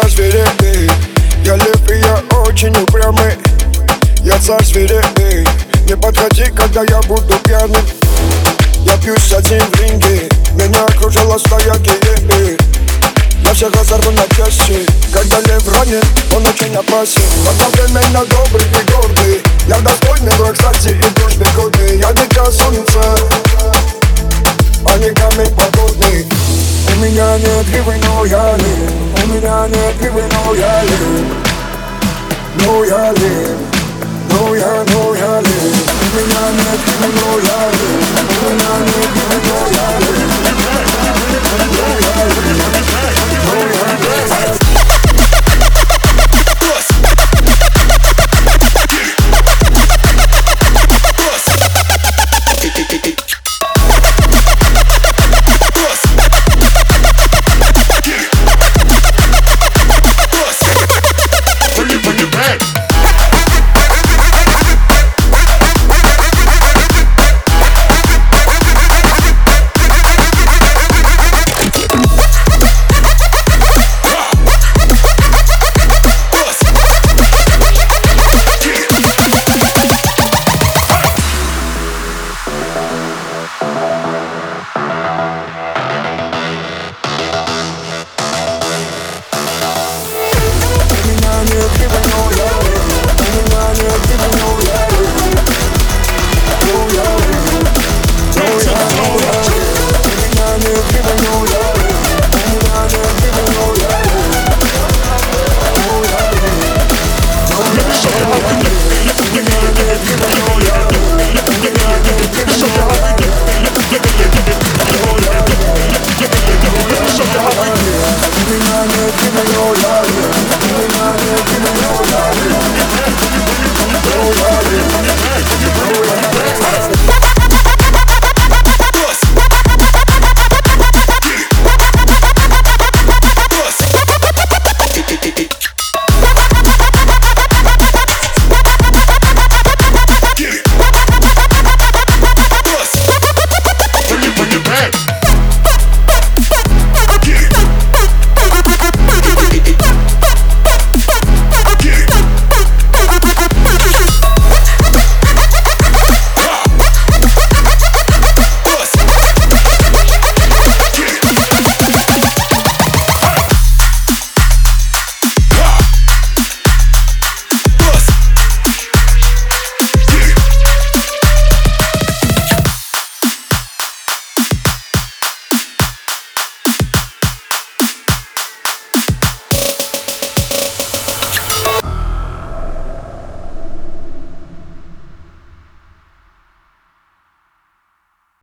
царь свирепый Я лев и я очень упрямый Я царь свирепый Не подходи, когда я буду пьяным. Я пьюсь один в ринге. Меня окружала стая гиены. Я всех разорву на части. Когда лев ранен, он очень опасен. Одновременно добрый и гордый. Я достойный враг, кстати, и дружбе годный. Я дитя солнца А не камень подводный. У меня нет гривы, но я лев У меня нет гривы, но я лев Но я лев но я, но я лев У меня нет гривы, но я лев У меня нет